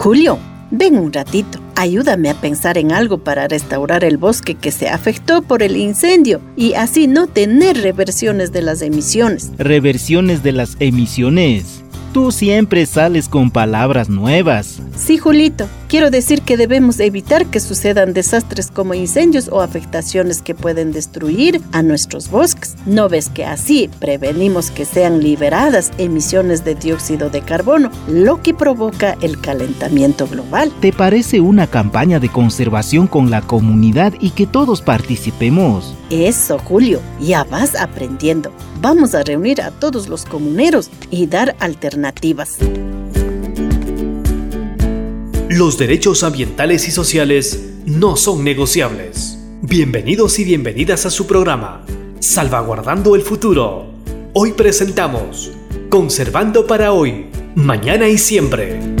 Julio, ven un ratito. Ayúdame a pensar en algo para restaurar el bosque que se afectó por el incendio y así no tener reversiones de las emisiones. Reversiones de las emisiones. Tú siempre sales con palabras nuevas. Sí, Julito. Quiero decir que debemos evitar que sucedan desastres como incendios o afectaciones que pueden destruir a nuestros bosques. ¿No ves que así prevenimos que sean liberadas emisiones de dióxido de carbono, lo que provoca el calentamiento global? ¿Te parece una campaña de conservación con la comunidad y que todos participemos? Eso, Julio, ya vas aprendiendo. Vamos a reunir a todos los comuneros y dar alternativas. Los derechos ambientales y sociales no son negociables. Bienvenidos y bienvenidas a su programa, Salvaguardando el Futuro. Hoy presentamos Conservando para hoy, mañana y siempre.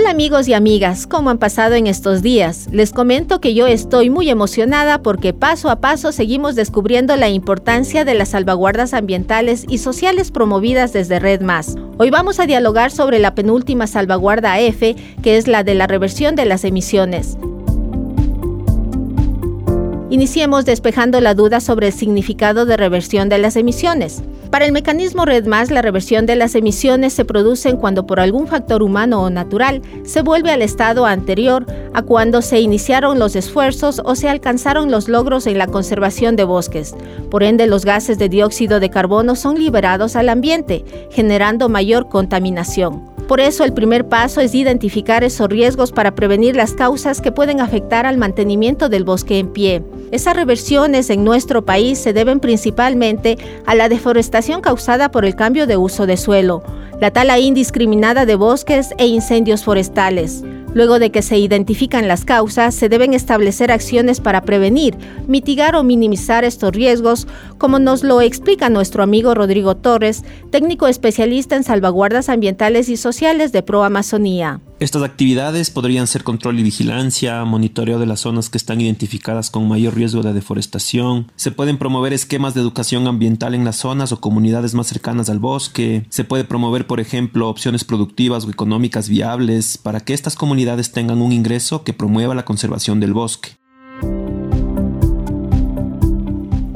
Hola amigos y amigas, ¿cómo han pasado en estos días? Les comento que yo estoy muy emocionada porque paso a paso seguimos descubriendo la importancia de las salvaguardas ambientales y sociales promovidas desde Red Más. Hoy vamos a dialogar sobre la penúltima salvaguarda F, que es la de la reversión de las emisiones. Iniciemos despejando la duda sobre el significado de reversión de las emisiones. Para el mecanismo Red la reversión de las emisiones se produce cuando por algún factor humano o natural se vuelve al estado anterior a cuando se iniciaron los esfuerzos o se alcanzaron los logros en la conservación de bosques. Por ende, los gases de dióxido de carbono son liberados al ambiente, generando mayor contaminación. Por eso el primer paso es identificar esos riesgos para prevenir las causas que pueden afectar al mantenimiento del bosque en pie. Esas reversiones en nuestro país se deben principalmente a la causada por el cambio de uso de suelo, la tala indiscriminada de bosques e incendios forestales. Luego de que se identifican las causas, se deben establecer acciones para prevenir, mitigar o minimizar estos riesgos, como nos lo explica nuestro amigo Rodrigo Torres, técnico especialista en salvaguardas ambientales y sociales de Pro Amazonía. Estas actividades podrían ser control y vigilancia, monitoreo de las zonas que están identificadas con mayor riesgo de deforestación, se pueden promover esquemas de educación ambiental en las zonas o comunidades más cercanas al bosque, se puede promover, por ejemplo, opciones productivas o económicas viables para que estas comunidades tengan un ingreso que promueva la conservación del bosque.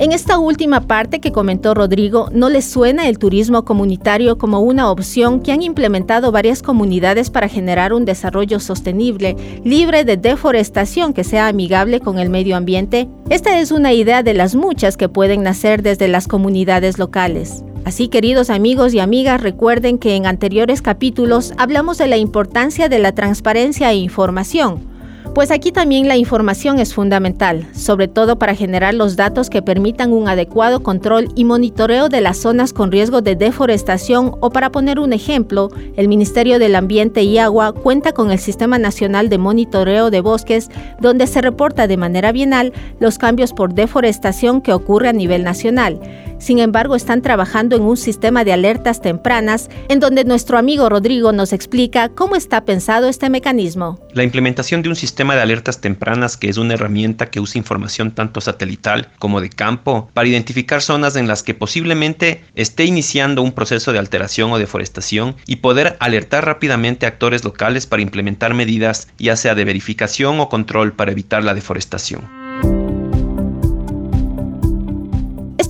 En esta última parte que comentó Rodrigo, ¿no les suena el turismo comunitario como una opción que han implementado varias comunidades para generar un desarrollo sostenible, libre de deforestación que sea amigable con el medio ambiente? Esta es una idea de las muchas que pueden nacer desde las comunidades locales. Así, queridos amigos y amigas, recuerden que en anteriores capítulos hablamos de la importancia de la transparencia e información pues aquí también la información es fundamental, sobre todo para generar los datos que permitan un adecuado control y monitoreo de las zonas con riesgo de deforestación o para poner un ejemplo, el Ministerio del Ambiente y Agua cuenta con el Sistema Nacional de Monitoreo de Bosques, donde se reporta de manera bienal los cambios por deforestación que ocurre a nivel nacional. Sin embargo, están trabajando en un sistema de alertas tempranas en donde nuestro amigo Rodrigo nos explica cómo está pensado este mecanismo. La implementación de un sistema de alertas tempranas que es una herramienta que usa información tanto satelital como de campo para identificar zonas en las que posiblemente esté iniciando un proceso de alteración o deforestación y poder alertar rápidamente a actores locales para implementar medidas ya sea de verificación o control para evitar la deforestación.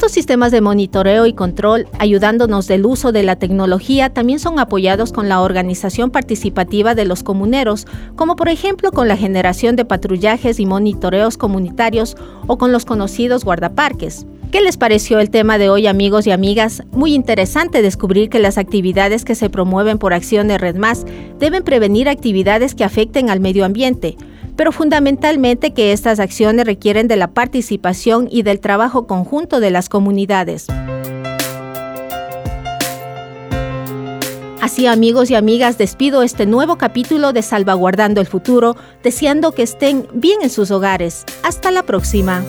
Estos sistemas de monitoreo y control, ayudándonos del uso de la tecnología, también son apoyados con la organización participativa de los comuneros, como por ejemplo con la generación de patrullajes y monitoreos comunitarios o con los conocidos guardaparques. ¿Qué les pareció el tema de hoy amigos y amigas? Muy interesante descubrir que las actividades que se promueven por Acción de Red Más deben prevenir actividades que afecten al medio ambiente pero fundamentalmente que estas acciones requieren de la participación y del trabajo conjunto de las comunidades. Así amigos y amigas, despido este nuevo capítulo de Salvaguardando el Futuro, deseando que estén bien en sus hogares. Hasta la próxima.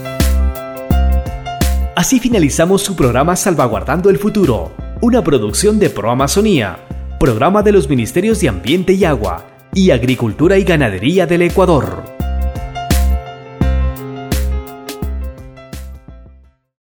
Así finalizamos su programa Salvaguardando el Futuro, una producción de Pro Amazonía, programa de los Ministerios de Ambiente y Agua y Agricultura y Ganadería del Ecuador.